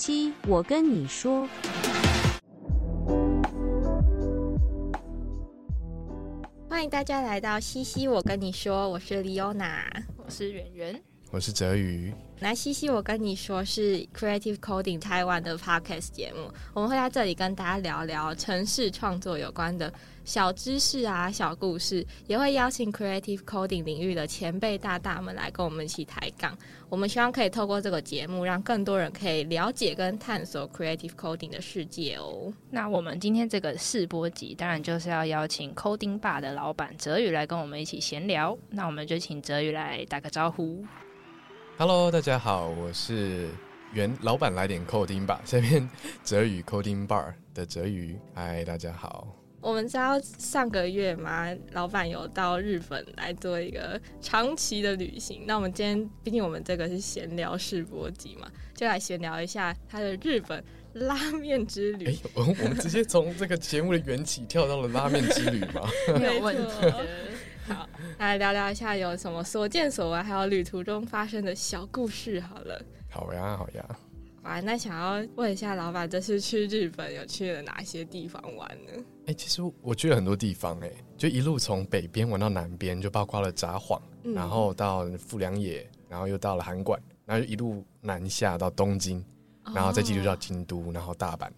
西，我跟你说。欢迎大家来到西西，我跟你说，我是李欧娜，我是圆圆，我是泽宇。来西西，我跟你说是 Creative Coding 台湾的 Podcast 节目，我们会在这里跟大家聊聊城市创作有关的小知识啊、小故事，也会邀请 Creative Coding 领域的前辈大大们来跟我们一起抬杠。我们希望可以透过这个节目，让更多人可以了解跟探索 Creative Coding 的世界哦。那我们今天这个试播集，当然就是要邀请 Coding Bar 的老板哲宇来跟我们一起闲聊。那我们就请哲宇来打个招呼。Hello，大家好，我是原老板来点 coding 吧，下面哲宇 coding bar 的哲宇，嗨，大家好。我们知道上个月嘛，老板有到日本来做一个长期的旅行。那我们今天，毕竟我们这个是闲聊试播集嘛，就来闲聊一下他的日本拉面之旅。哎，我我们直接从这个节目的缘起跳到了拉面之旅吗？没有问题。好，来聊聊一下有什么所见所闻，还有旅途中发生的小故事。好了，好呀，好呀。啊，那想要问一下老板，这次去日本有去了哪些地方玩呢？哎，其实我去了很多地方，哎，就一路从北边玩到南边，就包括了札幌，然后到富良野，然后又到了函馆，然后一路南下到东京，然后再继续到京都，然后大阪。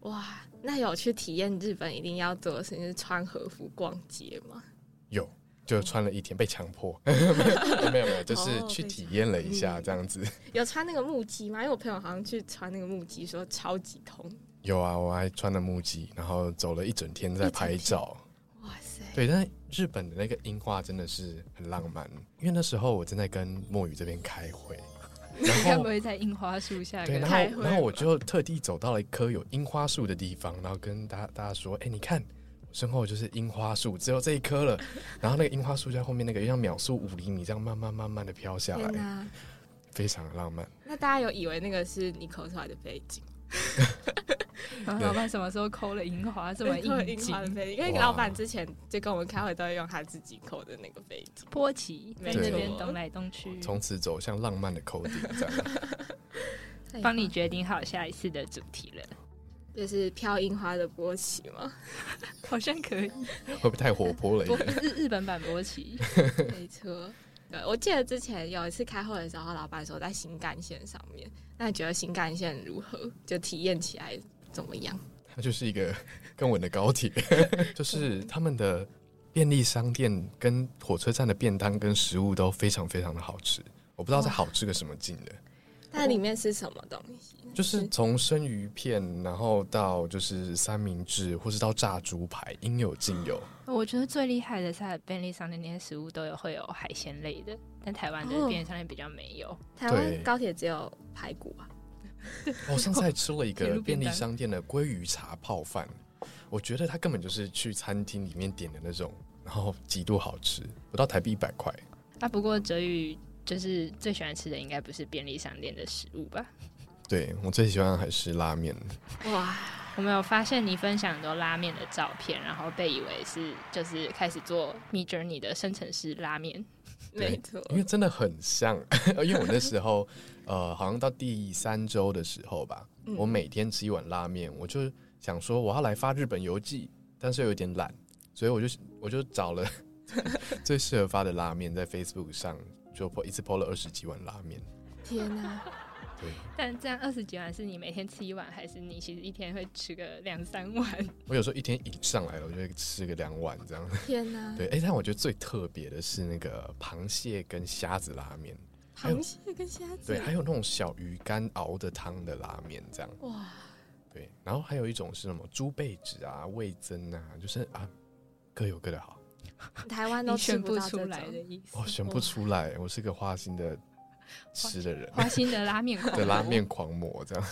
哇，那有去体验日本一定要做的事情是穿和服逛街吗？有。就穿了一天，被强迫，没有没有就是去体验了一下这样子。有穿那个木屐吗？因为我朋友好像去穿那个木屐，说超级痛。有啊，我还穿了木屐，然后走了一整天在拍照。哇塞！对，但日本的那个樱花真的是很浪漫，因为那时候我正在跟墨雨这边开会，然后不会在樱花树下对，然后然后我就特地走到了一棵有樱花树的地方，然后跟大家大家说：“哎，你看。”身后就是樱花树，只有这一棵了。然后那个樱花树在后面，那个像秒速五厘米这样慢慢慢慢的飘下来，非常浪漫。那大家有以为那个是你抠出来的背景？老板什么时候抠了樱花这么应景？因为老板之前就跟我们开会都会用他自己抠的那个背景，波奇在那边动来动去，从此走向浪漫的抠顶，这样。帮你决定好下一次的主题了。就是飘樱花的波奇吗？好像可以，会不会太活泼了？日日本版波奇，没错。对，我记得之前有一次开会的时候，老板说在新干线上面，那你觉得新干线如何？就体验起来怎么样？它就是一个更稳的高铁，就是他们的便利商店跟火车站的便当跟食物都非常非常的好吃。我不知道在好吃个什么劲的。那里面是什么东西？就是从生鱼片，然后到就是三明治，或是到炸猪排，应有尽有。我觉得最厉害的是便利商店那些食物都有会有海鲜类的，但台湾的便利商店比较没有。台湾高铁只有排骨啊。我 上次还吃了一个便利商店的鲑鱼茶泡饭，我觉得它根本就是去餐厅里面点的那种，然后极度好吃，不到台币一百块。啊，不过哲宇。就是最喜欢吃的应该不是便利商店的食物吧？对我最喜欢还是拉面。哇，我没有发现你分享很多拉面的照片，然后被以为是就是开始做 Me Journey 的生成式拉面。没错，因为真的很像。因为我那时候呃，好像到第三周的时候吧，我每天吃一碗拉面，我就想说我要来发日本游记，但是有点懒，所以我就我就找了 最适合发的拉面在 Facebook 上。就一次泡了二十几碗拉面，天哪！对，但这样二十几碗是你每天吃一碗，还是你其实一天会吃个两三碗？我有时候一天一上来了，我就会吃个两碗这样。天哪！对，哎，但我觉得最特别的是那个螃蟹跟虾子拉面，螃蟹跟虾子，对，还有那种小鱼干熬的汤的拉面这样。哇！对，然后还有一种是什么猪背子啊、味增啊，就是啊，各有各的好。台湾都选不出来的意思，我选不出来。我是个花心的吃的人，花心的拉面的 拉面狂魔这样。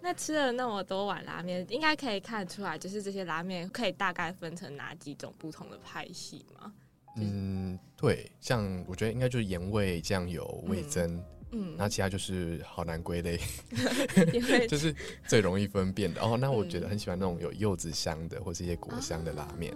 那吃了那么多碗拉面，应该可以看得出来，就是这些拉面可以大概分成哪几种不同的派系吗？嗯，对，像我觉得应该就是盐味、酱油、味增，嗯，那其他就是好难归类，就是最容易分辨的。哦，那我觉得很喜欢那种有柚子香的或是一些果香的拉面。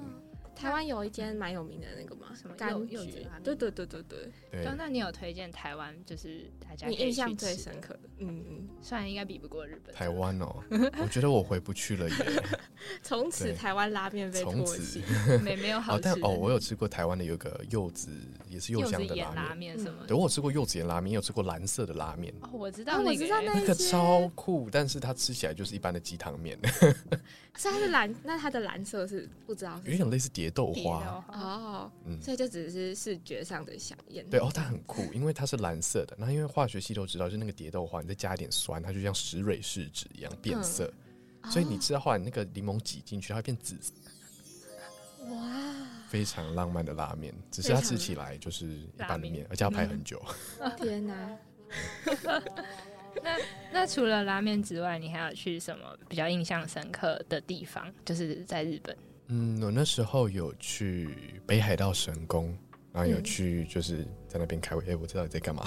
台湾有一间蛮有名的那个嘛，什么柑橘。对对对对对，对。对，那你有推荐台湾就是大家你印象最深刻的，嗯嗯，虽然应该比不过日本。台湾哦，我觉得我回不去了耶。从此台湾拉面被唾弃。没没有好哦，吃的，但哦，我有吃过台湾的有个柚子，也是柚柚香的子盐拉拉面。什么的。对，我有吃过柚子盐拉面，也有吃过蓝色的拉面，哦，我知哦道那个我知道欸，那个超酷，但是它吃起来就是一般的鸡汤面，所以它是蓝，那它的蓝色是不知道有点类似蝶豆花。哦，嗯，所以就只是视觉上的响应。对哦，它很酷，因为它是蓝色的。那因为化学系都知道，就是那个蝶豆花，你再加一点酸，它就像石蕊试纸一样变色。所以你吃到后来，那个柠檬挤进去，它会变紫色，哇，非常浪漫的拉面。只是它吃起来就是一般的拉面面，而且要排很久。天哪！那除了拉面之外，你还有去什么比较印象深刻的地方？就是在日本，嗯，我那时候有去北海道神宫，然后有嗯去就是在那边开会。哎、我知道你在干嘛？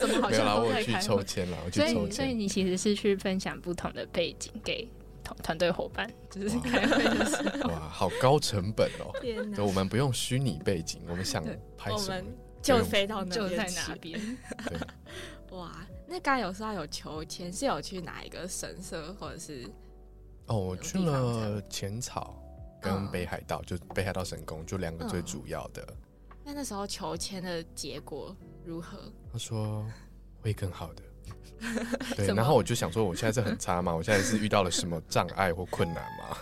怎么 好没有啦，我去？抽签啦，我去抽所以，所以。你其实是去分享不同的背景给团团队伙伴，就是哇开会的时候。哇，好高成本哦！天，我们不用虚拟背景，我们想拍什么就飞到那就在哪边？哇，那刚才有说到有求签，是有去哪一个神社或者是哦，我去了浅草跟嗯北海道，就北海道神宫，就两个最嗯主要的。那那时候求签的结果如何？他说会更好的。对，然后我就想说，我现在是很差吗？我现在是遇到了什么障碍或困难吗？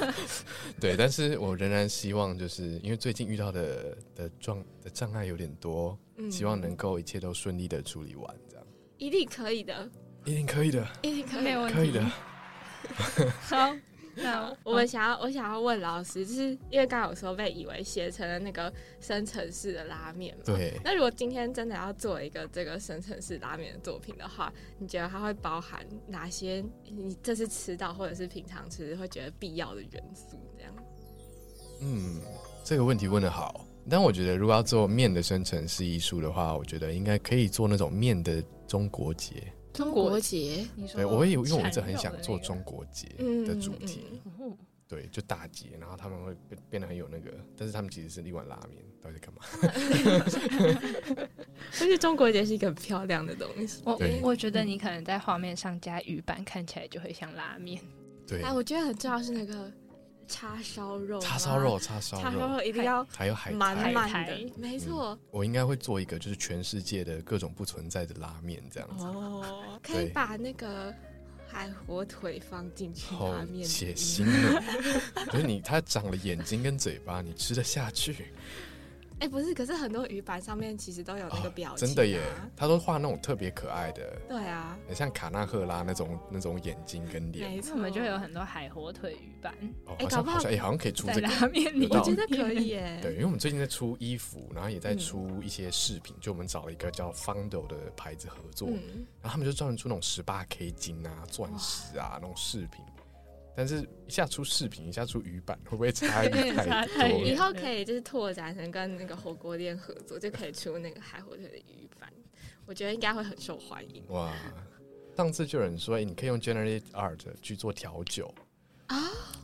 对，但是我仍然希望，就是因为最近遇到的的状的障碍有点多，嗯希望能够一切都顺利的处理完，这样一定可以的，一定可以的，一定可以没有问题。可以的。好，那我们想要，我想要问老师，就是因为刚刚有说被以为写成了那个深层式的拉面嘛？。对，那如果今天真的要做一个这个深层式拉面的作品的话，你觉得它会包含哪些？你这次吃到或者是平常吃会觉得必要的元素？这样嗯，这个问题问的好。但我觉得，如果要做面的生成式艺术的话，我觉得应该可以做那种面的中国节。中国节，你说对，我也有，因为我一直很想做中国节嗯的主题。对，就大节，然后他们会变变得很有那个，但是他们其实是一碗拉面，到底在干嘛？而且中国节是一个很漂亮的东西。我我觉得你可能在画面上加鱼板，看起来就会像拉面。对，哎，我觉得很重要是那个叉烧肉啊，叉烧肉，叉烧叉烧肉，一定要还有海满苔。满的，没错。我应该会做一个，就是全世界的各种不存在的拉面这样子，哦，可以把那个海火腿放进去好拉面里血腥哦！就是你，它长了眼睛跟嘴巴，你吃得下去？哎、不是，可是很多鱼板上面其实都有那个表情、啊哦真的耶，他都画那种特别可爱的，对啊，很像卡纳赫拉那种那种眼睛跟脸。没错，我们就会有很多海火腿鱼板哦，哎搞不好好像好像哎，好像可以出这个。拉面里。我觉得可以 耶。对，因为我们最近在出衣服，然后也在嗯出一些饰品，就我们找了一个叫 Fundo 的牌子合作，嗯，然后他们就专门出那种十八 K 金啊、钻石啊那种饰品。但是一下出视频，一下出鱼板，会不会差太多？以后可以就是拓展成跟那个火锅店合作，就可以出那个海火腿的鱼板，我觉得应该会很受欢迎哇！上次就有人说，哎、你可以用 Generate Art 去做调酒啊。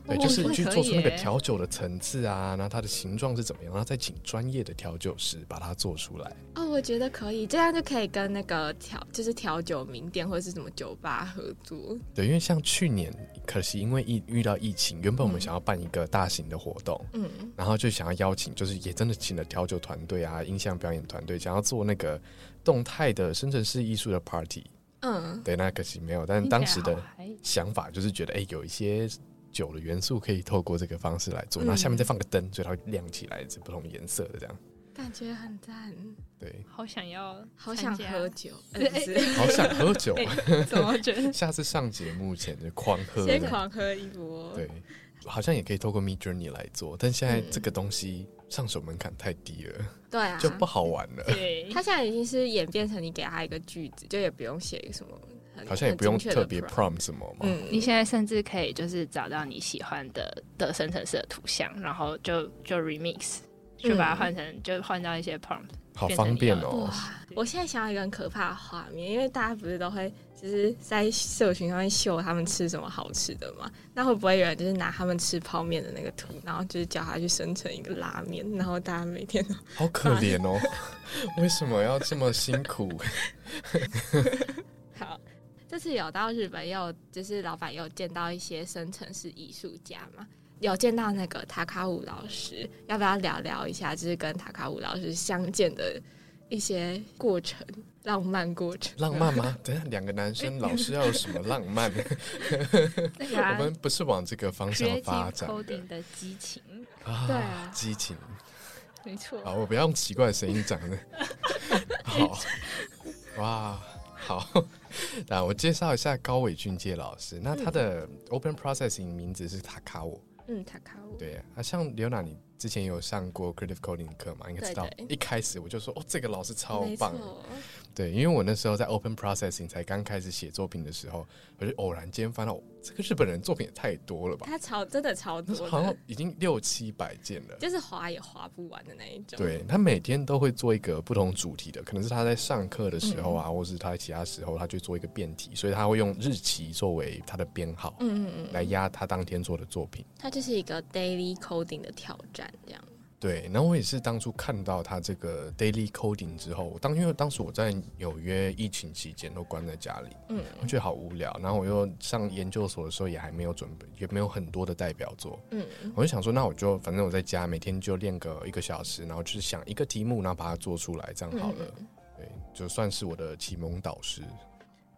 对，哦就是去做出那个调酒的层次啊，然后它的形状是怎么样，然后再请专业的调酒师把它做出来。哦，我觉得可以，这样就可以跟那个调就是调酒名店或者是什么酒吧合作。对，因为像去年，可惜因为疫遇到疫情，原本我们嗯想要办一个大型的活动，嗯，然后就想要邀请，就是也真的请了调酒团队啊、音像表演团队，想要做那个动态的深圳市艺术的 party。嗯，对，那可惜没有。但当时的想法就是觉得，哎、有一些酒的元素可以透过这个方式来做，嗯然后下面再放个灯，所以它会亮起来，是不同颜色的这样。感觉很赞，对，好想要，好想喝。酒，呃 对好想喝酒，怎么觉得？下次上节目前就狂喝。先狂喝一波。对，好像也可以透过 Mid Journey 来做，但现在嗯这个东西上手门槛太低了，对啊，就不好玩了。对，他现在已经是演变成你给他一个句子，就也不用写什么很，好像也不用特别 prompt prom 什么嘛。嗯，你现在甚至可以就是找到你喜欢的的生成式的图像，然后就就 remix，就把它换成就换到一些 prompt，好方便哦。哇！我现在想到一个很可怕的画面，因为大家不是都会就是在社群上面秀他们吃什么好吃的嘛？那会不会有人就是拿他们吃泡面的那个图，然后就是叫他去生成一个拉面，然后大家每天都 好可怜哦，为什么要这么辛苦？好。这次有到日本，也有就是老板也有见到一些生成式艺术家嘛，有见到那个塔卡武老师，要不要聊聊一下，就是跟塔卡武老师相见的一些过程，浪漫过程？浪漫吗？等下，两个男生老师要有什么浪漫？啊、我们不是往这个方向发展 coding 的激情，啊对啊激情。没错。好，我不要用奇怪的声音讲的。好，哇，好。那我介绍一下高伟俊介老师。那他的 Open Processing 名字是塔卡我。嗯，塔卡武，对啊，像刘娜，你之前有上过 Creative Coding 课嘛？应该知道对。对一开始我就说，哦，这个老师超没棒。错，对，因为我那时候在 Open Processing 才刚开始写作品的时候，我就偶然间翻到这个日本人作品也太多了吧？他超真的超多好像，已经六七百件了。就是划也划不完的那一种。对他每天都会做一个不同主题的，可能是他在上课的时候嗯啊，或是他在其他时候，他就做一个辩题，所以他会用日期作为他的编号，嗯嗯嗯，来压他当天做的作品。他就是一个 daily coding 的挑战，这样。对，然后我也是当初看到他这个 daily coding 之后，我当因为当时我在纽约疫情期间都关在家里，嗯，我觉得好无聊，然后我又上研究所的时候也还没有准备，也没有很多的代表作，嗯，我就想说，那我就反正我在家每天就练个一个小时，然后就是想一个题目，然后把它做出来，这样好了。嗯对，就算是我的启蒙导师。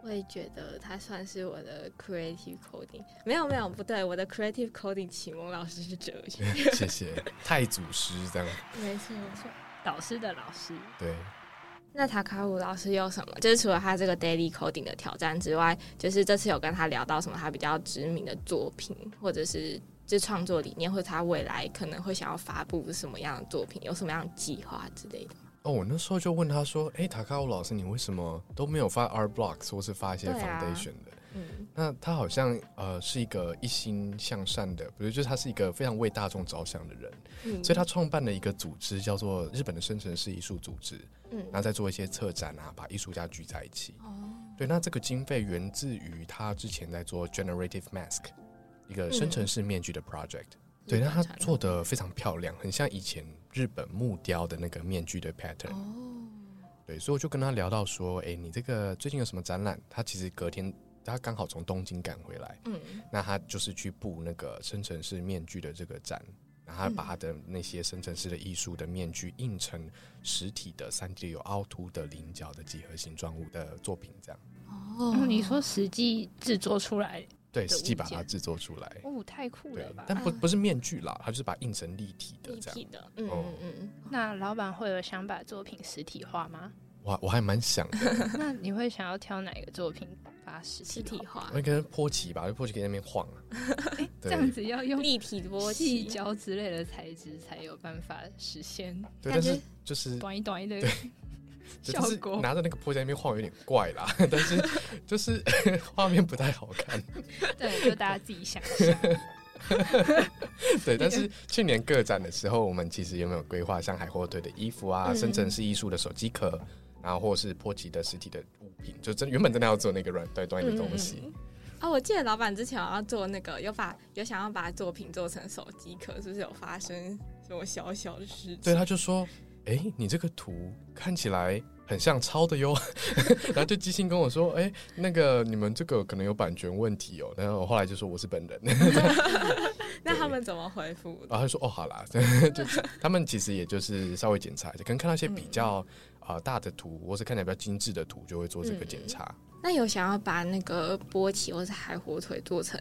我也觉得他算是我的 creative coding。没有没有，不对，我的 creative coding 启蒙老师是哲学。谢谢太祖师这样。没错没错。导师的老师，对，那塔卡武老师有什么？就是除了他这个 daily coding 的挑战之外，就是这次有跟他聊到什么他比较知名的作品，或者是这创作理念，或者他未来可能会想要发布什么样的作品，有什么样的计划之类的。哦，我那时候就问他说：“哎、塔卡乌老师，你为什么都没有发 art blocks 或是发一些 foundation 的？”嗯那他好像呃是一个一心向善的，比如，就是他是一个非常为大众着想的人，嗯所以他创办了一个组织，叫做日本的生成式艺术组织，嗯然后再做一些策展啊，把艺术家聚在一起。哦对，那这个经费源自于他之前在做 generative mask 一个生成式面具的 project。对，那他做的非常漂亮，很像以前日本木雕的那个面具的 pattern。哦，对，所以我就跟他聊到说，哎、你这个最近有什么展览？他其实隔天他刚好从东京赶回来，嗯。那他就是去布那个生成式面具的这个展，然后他把他的那些生成式的艺术的面具印成实体的三 D 有凹凸的菱角的几何形状物的作品，这样。哦。嗯，你说实际制作出来，对，的实际把它制作出来。哦，太酷了吧，！但不不是面具啦，它就是把它印成立体的这样。立体的，嗯哦嗯嗯那老板会有想把作品实体化吗？我我还蛮想的，那你会想要挑哪个作品把实实体化？体化我，应该波奇吧，波奇可以在那边晃啊。这样子要用立体波胶之类的材质才有办法实现对，但是就是短一短一的就是果。拿着那个破在那边晃有点怪啦，但是就是 画面不太好看。对，就大家自己想象。对，但是去年个展的时候，我们其实有没有规划像海火腿的衣服啊、嗯生成式艺术的手机壳，然后或是波奇的实体的物品，就真原本真的要做那个软对端的东西。嗯哦，我记得老板之前有要做那个，有把有想要把作品做成手机壳，是不是有发生什么小小的事情？对，他就说：“哎、你这个图看起来很像抄的哟。”然后就即兴跟我说：“哎、那个你们这个可能有版权问题哦。”然后我后来就说：“我是本人。”那他们怎么回复？然后他说：“哦，好啦，就他们其实也就是稍微检查一下，可能看到一些比较啊、呃大的图，或是看起来比较精致的图，就会做这个检查。那有想要把那个波奇或是海火腿做成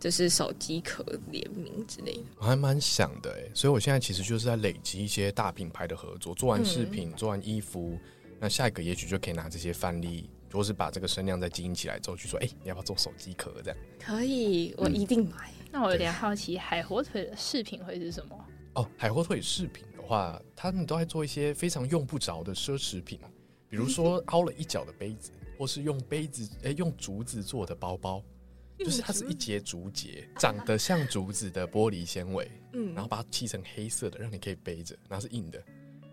就是手机壳联名之类的？我还蛮想的哎，所以我现在其实就是在累积一些大品牌的合作，做完饰品，做完衣服，那下一个也许就可以拿这些范例，或是把这个声量再经营起来之后，去说：哎、你要不要做手机壳这样？可以，我一定买。那我有点好奇，海火腿的饰品会是什么？哦，海火腿饰品的话，他们都在做一些非常用不着的奢侈品，比如说 凹了一角的杯子，或是用杯子哎、用竹子做的包包，就是它是一节竹节，长得像竹子的玻璃纤维，嗯然后把它漆成黑色的，让你可以背着，然后是硬的，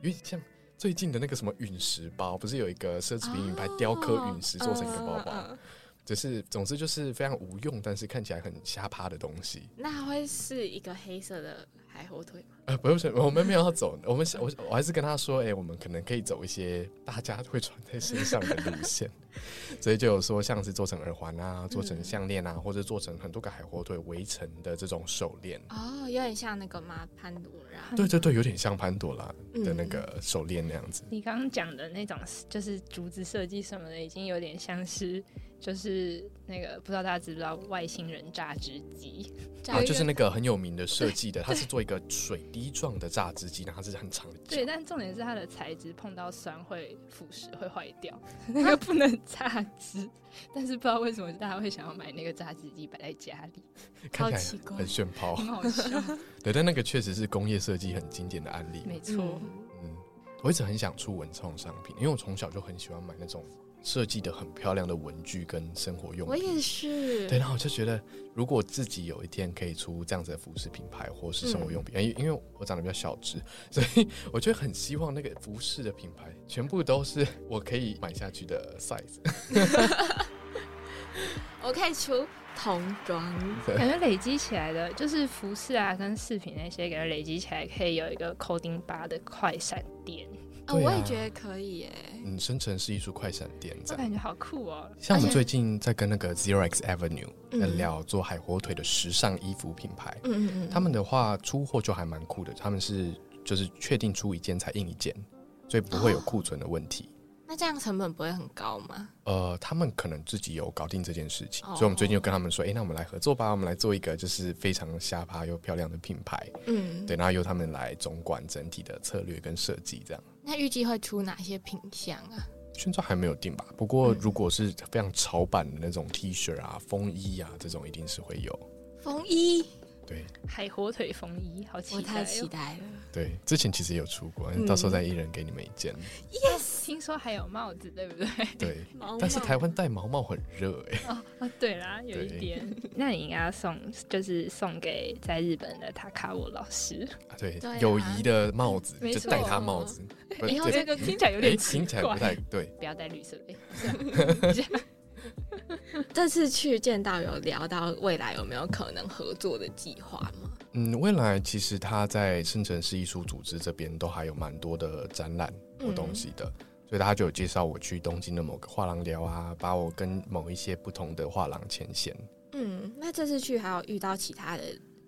有点像最近的那个什么陨石包，不是有一个奢侈品品牌雕刻陨石做成一个包包，嗯嗯嗯就是总之就是非常无用，但是看起来很瞎趴的东西。那它会是一个黑色的海火腿吗？呃，不是，我们没有要走，我们想我我还是跟他说，哎、我们可能可以走一些大家会穿在身上的路线，所以就有说像是做成耳环啊，做成项链啊，或者做成很多个海火腿围成的这种手链。哦，有点像那个吗？潘多拉。对对对，有点像潘朵拉的那嗯个手链那样子。你刚刚讲的那种就是竹子设计什么的，已经有点像是就是那个不知道大家知不知道外星人榨汁机，啊，就是那个很有名的设计的，它是做一个水滴状的榨汁机，然后它是很长的对，但重点是它的材质碰到酸会腐蚀会坏掉，那个不能榨汁。但是不知道为什么大家会想要买那个榨汁机摆在家里，看起好奇怪来很炫抛。很好笑。对，但那个确实是工业设计很经典的案例。没错，嗯嗯，我一直很想出文创商品，因为我从小就很喜欢买那种设计的很漂亮的文具跟生活用品我。也是。对，然后我就觉得，如果自己有一天可以出这样子的服饰品牌或是生活用品，因、因为我长得比较小只，所以我就很希望那个服饰的品牌全部都是我可以买下去的 size。我可以出童装。感觉累积起来的，就是服饰啊跟饰品那些，感觉累积起来可以有一个 coding 八的快闪店，我也觉得可以耶。嗯，生成是艺术快闪店。我感觉好酷哦。像我们最近在跟那个 Zero X Avenue 嗯在聊做海火腿的时尚衣服品牌，嗯嗯嗯，他们的话出货就还蛮酷的，他们是就是确定出一件才印一件，所以不会有库存的问题。那这样成本不会很高吗？呃，他们可能自己有搞定这件事情，哦所以我们最近就跟他们说，哎、那我们来合作吧，我们来做一个就是非常下趴又漂亮的品牌，嗯，对，然后由他们来总管整体的策略跟设计，这样。那预计会出哪些品相啊？现在还没有定吧？不过嗯如果是非常潮版的那种 T 恤啊、风衣啊这种，一定是会有。风衣，对海火腿风衣，好期待、哦！我太期待了。对，之前其实也有出过，嗯到时候再一人给你们一件。Yes，听说还有帽子，对不对？对，但是台湾戴毛毛很热哎、哦哦，对啦，有一点。那你应该要送，就是送给在日本的塔卡沃老师。啊对，友谊的帽子就戴他帽子，不以后对这个听起来有哎点奇听起来不怪。太对。不要戴绿色的。这次去见到有聊到未来有没有可能合作的计划吗？嗯，未来其实他在深圳市艺术组织这边都还有蛮多的展览或东西的，所以他就有介绍我去东京的某个画廊聊啊，把我跟某一些不同的画廊牵线。嗯，那这次去还有遇到其他的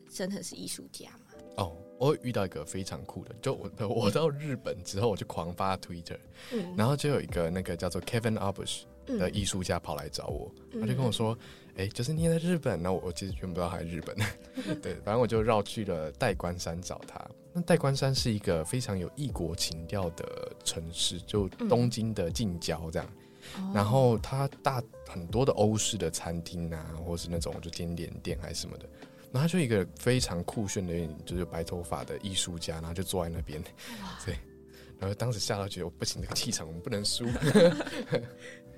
深圳市艺术家吗？哦，我有遇到一个非常酷的，就我 我到日本之后，我就狂发 Twitter，嗯，然后就有一个那个叫做 Kevin Abush 的嗯艺术家跑来找我，嗯他就跟我说：“哎、就是你也在日本。”那我我其实原本不知道他在日本，对，反正我就绕去了代官山找他。那代官山是一个非常有异国情调的城市，就东京的近郊这样。哦然后它大很多的欧式的餐厅啊，或是那种就甜点店还是什么的。然后他就一个非常酷炫的，就是白头发的艺术家，然后就坐在那边，对。然后当时吓到觉得不行，这个气场我们不能输。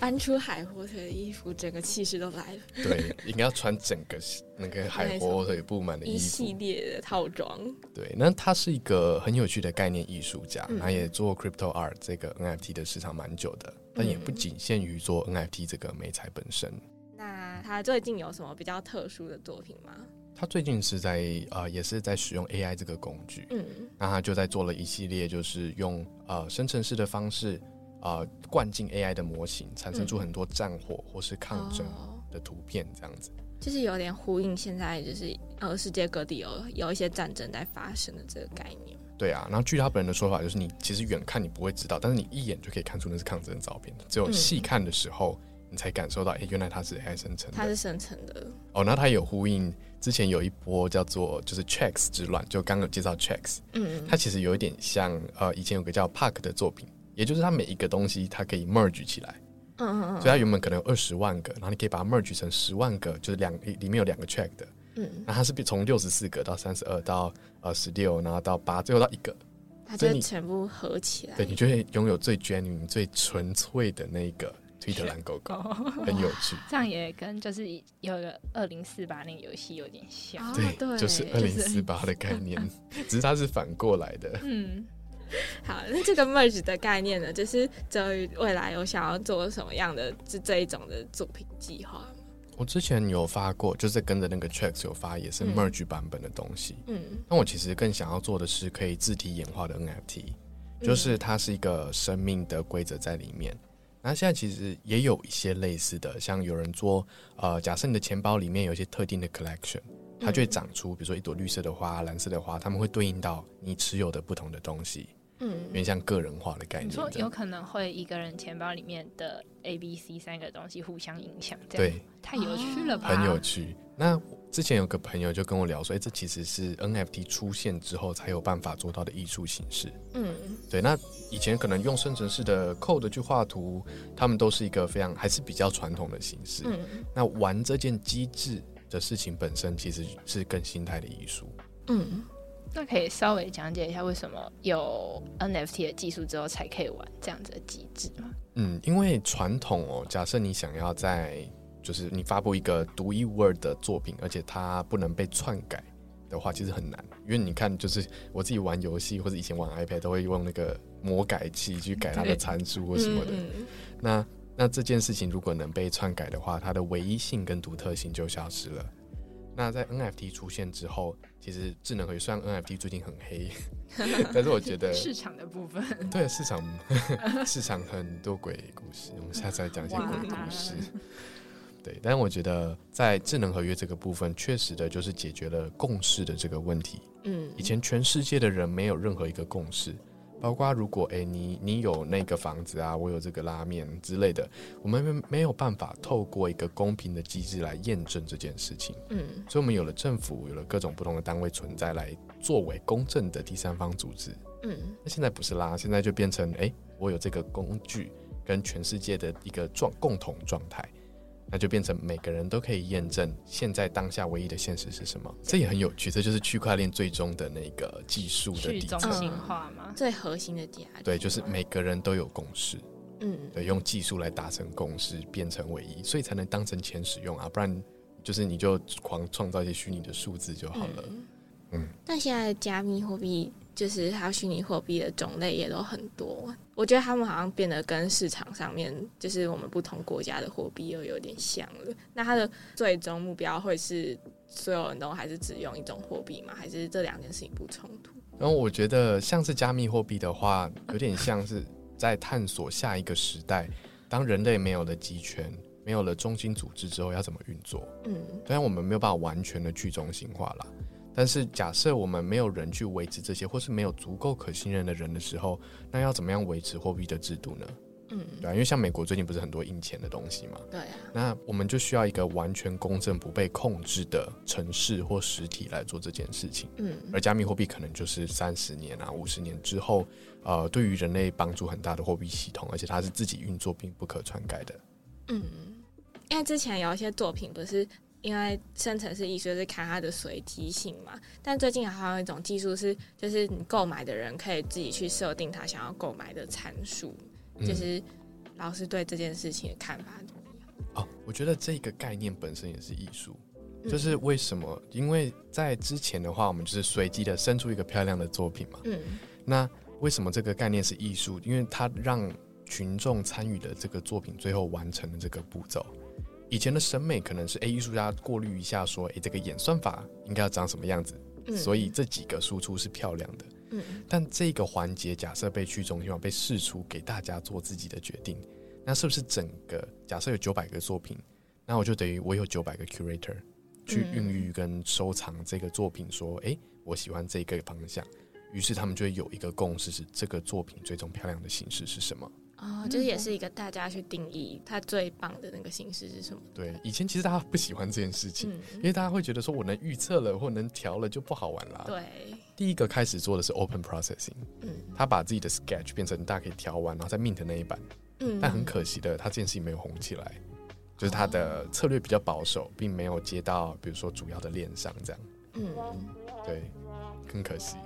搬出海火腿的衣服，整个气势都来了，对，应该要穿整个那个海火腿布满的衣一系。列的套装。对，那他是一个很有趣的概念艺术家，嗯他也做 crypto art 这个 NFT 的市场蛮久的，但也不仅限于做 NFT 这个美材本身。那他最近有什么比较特殊的作品吗？他最近是在呃，也是在使用 AI 这个工具，嗯那他就在做了一系列，就是用呃生成式的方式，呃灌进 AI 的模型，产生出很多战火或是抗争哦。的图片，这样子。就是有点呼应现在就是呃世界各地有有一些战争在发生的这个概念。对啊，然后据他本人的说法，就是你其实远看你不会知道，但是你一眼就可以看出那是抗争照片，只有嗯。细看的时候，你才感受到，哎、原来它是 AI 生成的。它是生成的，哦，那它有呼应之前有一波叫做就是 Checks 之乱，就刚刚有介绍 Checks，嗯，它其实有一点像呃以前有个叫 Park 的作品，也就是它每一个东西它可以 merge 起来，嗯嗯嗯所以它原本可能有二十万个，然后你可以把它 merge 成十万个，就是两里面有两个 check 的，嗯，那它是从六十四个到三十二到呃十六，然后到八，最后到一个，它就全部合起来。对你就会拥有最 genuine、最纯粹的那个推特蓝狗狗，哦，很有趣。这样也跟就是有个二零四八那个游戏有点像。对就是二零四八的概念，只是它是反过来的。嗯，好，那这个 merge 的概念呢，就是哲宇未来有想要做什么样的这这一种的作品计划吗？我之前有发过，就是跟着那个 tracks 有发，也是嗯 merge 版本的东西。嗯那我其实更想要做的是可以字体演化的 NFT，就是它是一个生命的规则在里面。那现在其实也有一些类似的，像有人做呃，假设你的钱包里面有一些特定的 collection，它就会长出，比如说一朵绿色的花、蓝色的花，它们会对应到你持有的不同的东西，有嗯点像个人化的概念有可能会一个人钱包里面的 A、B、C 三个东西互相影响，这样对，太有趣了吧？很有趣。那之前有个朋友就跟我聊说，哎、这其实是 NFT 出现之后才有办法做到的艺术形式。嗯对，那以前可能用生成式的 code 去画图，他们都是一个非常还是比较传统的形式。嗯那玩这件机制的事情本身，其实是更心态的艺术。嗯，那可以稍微讲解一下为什么有 NFT 的技术之后才可以玩这样子的机制吗？嗯，因为传统哦，假设你想要在就是你发布一个独一无二的作品，而且它不能被篡改的话，其实很难。因为你看，就是我自己玩游戏或者以前玩 iPad 都会用那个魔改器去改它的参数或什么的。嗯那那这件事情如果能被篡改的话，它的唯一性跟独特性就消失了。那在 NFT 出现之后，其实智能合约虽然 NFT 最近很黑，但是我觉得市场的部分，对市场 市场很多鬼故事，我们下次来讲一些鬼故事。对，但是我觉得在智能合约这个部分，确实的就是解决了共识的这个问题。嗯以前全世界的人没有任何一个共识，包括如果诶你你有那个房子啊，我有这个拉面之类的，我们没没有办法透过一个公平的机制来验证这件事情，嗯所以我们有了政府，有了各种不同的单位存在来作为公正的第三方组织。嗯那现在不是啦，现在就变成诶，我有这个工具跟全世界的一个状共同状态。那就变成每个人都可以验证现在当下唯一的现实是什么，这也很有趣，这就是区块链最终的那个技术的底层。心化吗？最核心的价值。对，就是每个人都有共识，嗯对，用技术来达成共识，变成唯一，所以才能当成钱使用啊，不然就是你就狂创造一些虚拟的数字就好了。嗯那现在的加密货币就是还有虚拟货币的种类也都很多，我觉得他们好像变得跟市场上面就是我们不同国家的货币又有点像了。那它的最终目标会是所有人都还是只用一种货币吗？还是这两件事情不冲突？然后我觉得像是加密货币的话，有点像是在探索下一个时代，当人类没有了集权，没有了中心组织之后，要怎么运作？嗯虽然我们没有办法完全的去中心化啦，但是假设我们没有人去维持这些，或是没有足够可信任的人的时候，那要怎么样维持货币的制度呢？嗯，对啊，因为像美国最近不是很多印钱的东西嘛，对啊，那我们就需要一个完全公正、不被控制的城市或实体来做这件事情。嗯而加密货币可能就是三十年啊、五十年之后，呃，对于人类帮助很大的货币系统，而且它是自己运作并不可篡改的。嗯，因为之前有一些作品不是因为生成式艺术是看它的随机性嘛，但最近好像有一种技术是，就是你购买的人可以自己去设定他想要购买的参数，嗯就是老师对这件事情的看法怎么样？哦，我觉得这个概念本身也是艺术。嗯就是为什么？因为在之前的话，我们就是随机的生出一个漂亮的作品嘛。嗯那为什么这个概念是艺术？因为它让群众参与的这个作品最后完成了这个步骤。以前的审美可能是，诶，艺术家过滤一下，说，诶，这个演算法应该要长什么样子，嗯，所以这几个输出是漂亮的。嗯但这个环节假设被去中心化、被试出给大家做自己的决定，那是不是整个假设有九百个作品，那我就等于我有九百个 curator 去嗯孕育跟收藏这个作品，说，诶，我喜欢这个方向，于是他们就会有一个共识，是这个作品最终漂亮的形式是什么。哦，就是也是一个大家去定义它最棒的那个形式是什么？对，以前其实大家不喜欢这件事情，因嗯，为大家会觉得说我能预测了或能调了就不好玩啦。对，第一个开始做的是 open processing，嗯他把自己的 sketch 变成大家可以调完，然后再 mint 那一版。嗯，但很可惜的，他这件事情没有红起来，就是他的策略比较保守，并没有接到比如说主要的链上这样。嗯，对，更可惜。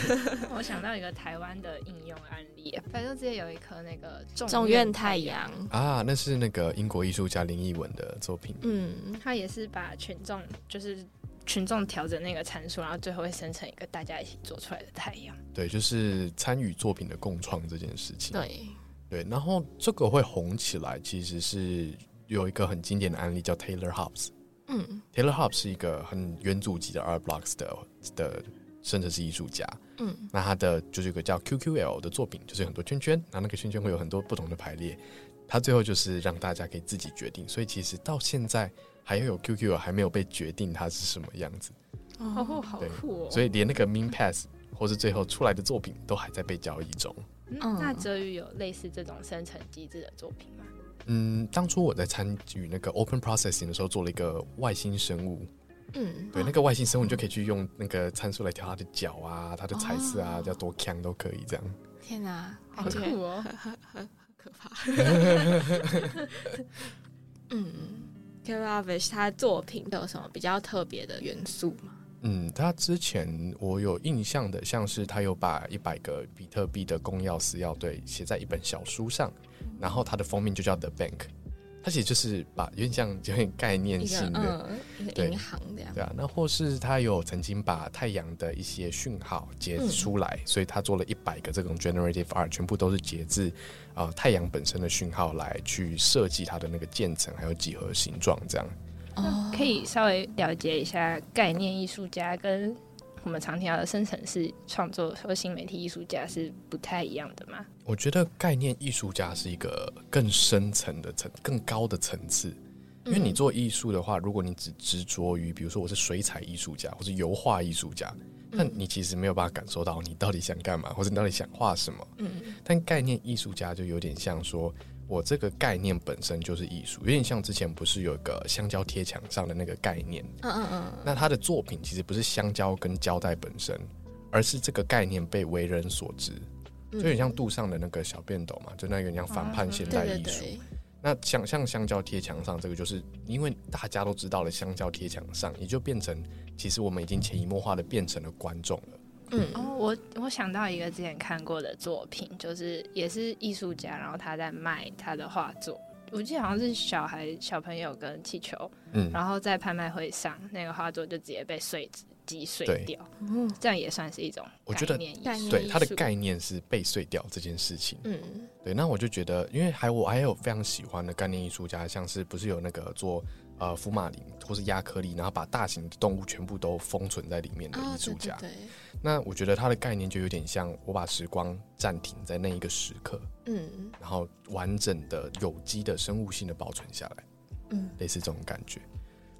我想到一个台湾的应用案例，反正之前有一颗那个众院太阳，啊，那是那个英国艺术家林奕文的作品。嗯，他也是把群众就是群众调整那个参数，然后最后会生成一个大家一起做出来的太阳。对，就是参与作品的共创这件事情。对，对，然后这个会红起来，其实是有一个很经典的案例叫 Taylor Hobbs。嗯 Taylor Hobbs 是一个很原祖级的 Art Blocks 的的生成式艺术家。嗯那他的就是有个叫 QQL 的作品，就是很多圈圈，然后那个圈圈会有很多不同的排列。他最后就是让大家可以自己决定，所以其实到现在还有 QQL 还没有被决定它是什么样子，哦，好酷哦！所以连那个 Min Pass 或是最后出来的作品都还在被交易中。嗯嗯那哲宇有类似这种生成机制的作品吗？嗯，当初我在参与那个 Open Processing 的时候，做了一个外星生物。嗯，对，那个外星生物，你就可以去用那个参数来调它的脚啊、它的材质啊，哦要多强都可以这样。天哪，好酷哦！很 很可怕。嗯 k e r a v i s h 他的作品都有什么比较特别的元素吗？嗯，他之前我有印象的，像是他有把一百个比特币的公钥私钥对写在一本小书上，然后他的封面就叫 The Bank，它其实就是把有点像有点概念性的，嗯，对银行这样。对啊。那或是他有曾经把太阳的一些讯号截出来，所以他做了一百个这种 generative art，全部都是截自呃太阳本身的讯号来去设计它的那个建层还有几何形状这样。哦可以稍微了解一下概念艺术家跟我们常听到的生成式创作和新媒体艺术家是不太一样的吗？我觉得概念艺术家是一个更深层的层、更高的层次。因为你做艺术的话，如果你只执着于，比如说我是水彩艺术家或是油画艺术家，那你其实没有办法感受到你到底想干嘛，或者你到底想画什么。嗯但概念艺术家就有点像说，我这个概念本身就是艺术，有点像之前不是有一个香蕉贴墙上的那个概念，嗯嗯嗯，那他的作品其实不是香蕉跟胶带本身，而是这个概念被为人所知，就有点像杜尚的那个小便斗嘛，就那个像反叛现代对对艺术。对，那像像香蕉贴墙上这个，就是因为大家都知道了香蕉贴墙上，也就变成其实我们已经潜移默化的变成了观众了。嗯哦，我我想到一个之前看过的作品，就是也是艺术家，然后他在卖他的画作。我记得好像是小孩、小朋友跟气球，嗯，然后在拍卖会上，那个画作就直接被碎纸机碎掉，嗯这样也算是一种我觉得概念。概念对，它的概念是被碎掉这件事情。嗯对，那我就觉得，因为还我还有非常喜欢的概念艺术家，像是不是有那个做呃福马林或是亚克力，然后把大型的动物全部都封存在里面的哦艺术家。对对对，那我觉得它的概念就有点像我把时光暂停在那一个时刻，嗯然后完整的有机的生物性的保存下来，嗯类似这种感觉。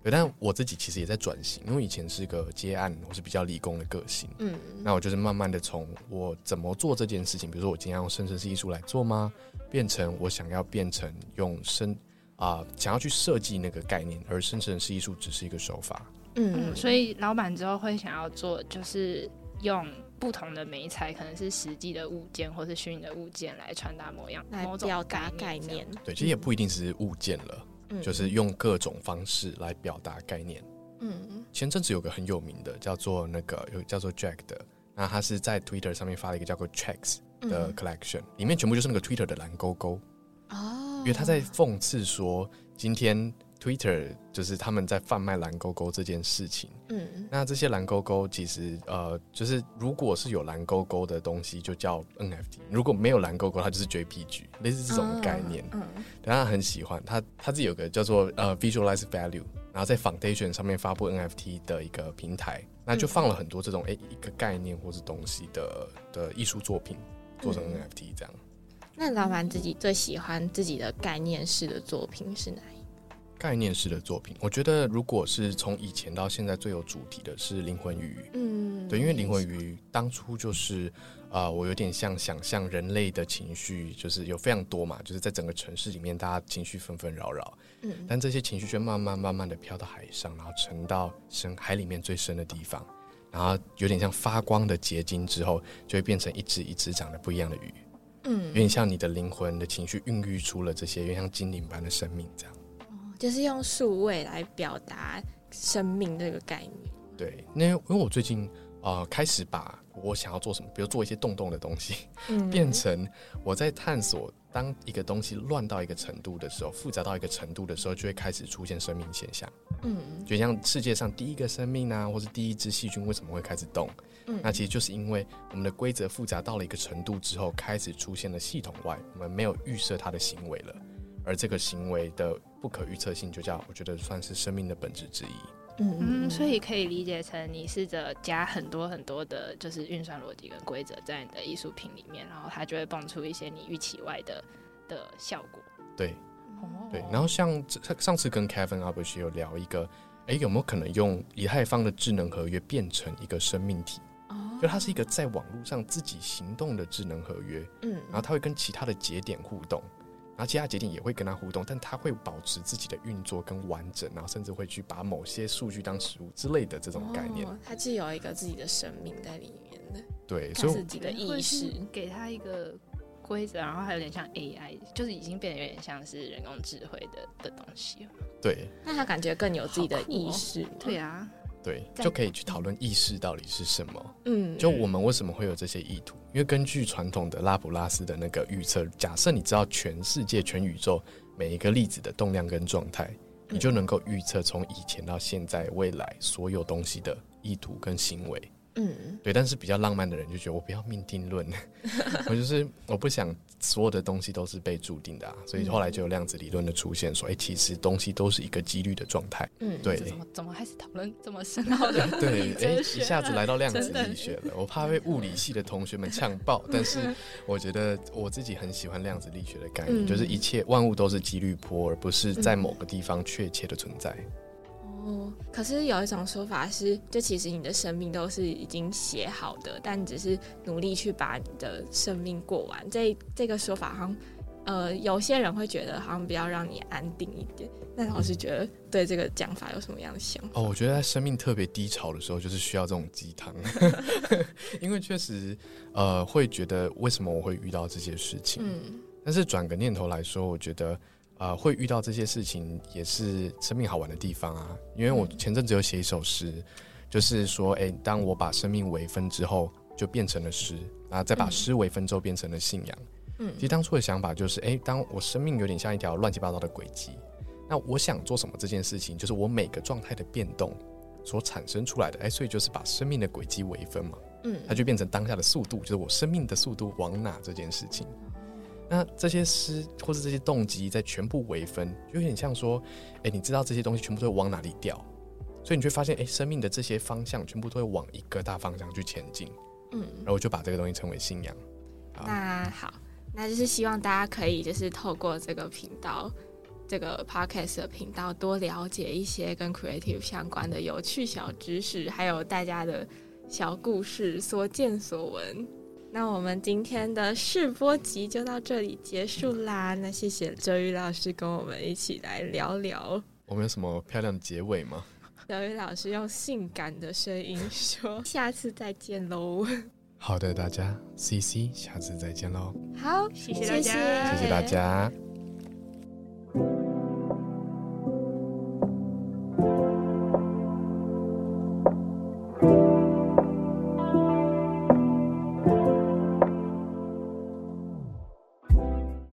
对，但我自己其实也在转型，因为以前是个接案或是比较理工的个性，嗯那我就是慢慢的从我怎么做这件事情，比如说我今天用生成式艺术来做吗？变成我想要变成用生啊、想要去设计那个概念，而生成式艺术只是一个手法。嗯，嗯，所以老板之后会想要做，就是用不同的媒材，可能是实际的物件或是虚拟的物件来传达模样来某种表达概念，对，其实也不一定是物件了，嗯。就是用各种方式来表达概念。嗯。前阵子有个很有名的，叫做那个有叫做 Jack 的，那他是在 Twitter 上面发了一个叫做 Checks 的嗯。collection，、里面全部就是那个 Twitter 的蓝勾勾，哦，因为他在讽刺说，今天 Twitter 就是他们在贩卖蓝勾勾这件事情。嗯那这些蓝勾勾其实呃，就是如果是有蓝勾勾的东西，就叫 NFT；如果没有蓝勾勾，它就是 JPG，类似这种概念。嗯但他很喜欢他他自己有个叫做呃 Visualize Value，然后在 Foundation 上面发布 NFT 的一个平台，那就放了很多这种诶一个概念或是东西的的艺术作品做成嗯 NFT 这样。那老板自己最喜欢自己的概念式的作品是哪一个？概念式的作品，我觉得如果是从以前到现在最有主题的是灵魂鱼。嗯，对，因为灵魂鱼当初就是，呃，我有点像想象人类的情绪，就是有非常多嘛，就是在整个城市里面，大家情绪纷纷扰扰，嗯但这些情绪却慢慢慢慢的飘到海上，然后沉到深海里面最深的地方，然后有点像发光的结晶之后，就会变成一只一只长得不一样的鱼，有嗯，点像你的灵魂的情绪孕育出了这些，有点像精灵般的生命这样。哦就是用数位来表达生命这个概念。对，那因为我最近呃开始把我想要做什么，比如做一些动动的东西，嗯变成我在探索。当一个东西乱到一个程度的时候，复杂到一个程度的时候，就会开始出现生命现象。嗯就像世界上第一个生命啊，或是第一只细菌为什么会开始动？嗯那其实就是因为我们的规则复杂到了一个程度之后，开始出现了系统外，我们没有预设它的行为了，而这个行为的不可预测性，就叫我觉得算是生命的本质之一。嗯，所以可以理解成你试着加很多很多的，就是运算逻辑跟规则在你的艺术品里面，然后它就会蹦出一些你预期外的的效果。对哦对，然后像这上次跟 Kevin a b u s h 有聊一个，哎，有没有可能用以太坊的智能合约变成一个生命体？哦就它是一个在网络上自己行动的智能合约，嗯然后它会跟其他的节点互动，然后其他节点也会跟它互动，但它会保持自己的运作跟完整，然后甚至会去把某些数据当食物之类的这种概念。哦它是有一个自己的生命在里面的，对，以自己的意识。给它一个规则，然后还有点像 AI，就是已经变得有点像是人工智慧的的东西了。对那它感觉更有自己的意识。对，啊，对就可以去讨论意识到底是什么。嗯，就我们为什么会有这些意图？因为根据传统的拉普拉斯的那个预测，假设你知道全世界、全宇宙每一个粒子的动量跟状态，你就能够预测从以前到现在、未来所有东西的意图跟行为。嗯对，但是比较浪漫的人就觉得我不要命定论，我就是我不想所有的东西都是被注定的啊，所以后来就有量子理论的出现，说哎、其实东西都是一个几率的状态。嗯，对怎么怎么开始讨论这么深奥的 对，哎、一下子来到量子力学了，我怕被物理系的同学们呛爆，但是我觉得我自己很喜欢量子力学的概念，嗯。就是一切万物都是几率波，而不是在某个地方确切的存在。哦，可是有一种说法是，就其实你的生命都是已经写好的，但只是努力去把你的生命过完。这这个说法好像，呃，有些人会觉得好像比较让你安定一点。那老师觉得对这个讲法有什么样的想法？哦，我觉得在生命特别低潮的时候，就是需要这种鸡汤，因为确实，呃，会觉得为什么我会遇到这些事情。嗯但是转个念头来说，我觉得，呃，会遇到这些事情也是生命好玩的地方啊。因为我前阵子有写一首诗，就是说，哎、当我把生命微分之后，就变成了诗，然后再把嗯诗微分之后变成了信仰。嗯其实当初的想法就是，哎、当我生命有点像一条乱七八糟的轨迹，那我想做什么这件事情，就是我每个状态的变动所产生出来的，哎、所以就是把生命的轨迹微分嘛。嗯它就变成当下的速度，就是我生命的速度往哪这件事情。那这些诗或是这些动机在全部微分，就有点像说，哎、你知道这些东西全部都会往哪里掉，所以你就会发现，哎、生命的这些方向全部都会往一个大方向去前进。嗯。然后我就把这个东西称为信仰。好那好，那就是希望大家可以就是透过这个频道，这个 podcast 的频道，多了解一些跟 creative 相关的有趣小知识，还有大家的小故事、所见所闻。那我们今天的试播集就到这里结束啦。那谢谢周瑜老师跟我们一起来聊聊。我们有什么漂亮的结尾吗？周瑜老师用性感的声音说：“ 下次再见喽。好的，大家，C C，下次再见喽，好，谢谢大家谢谢大家。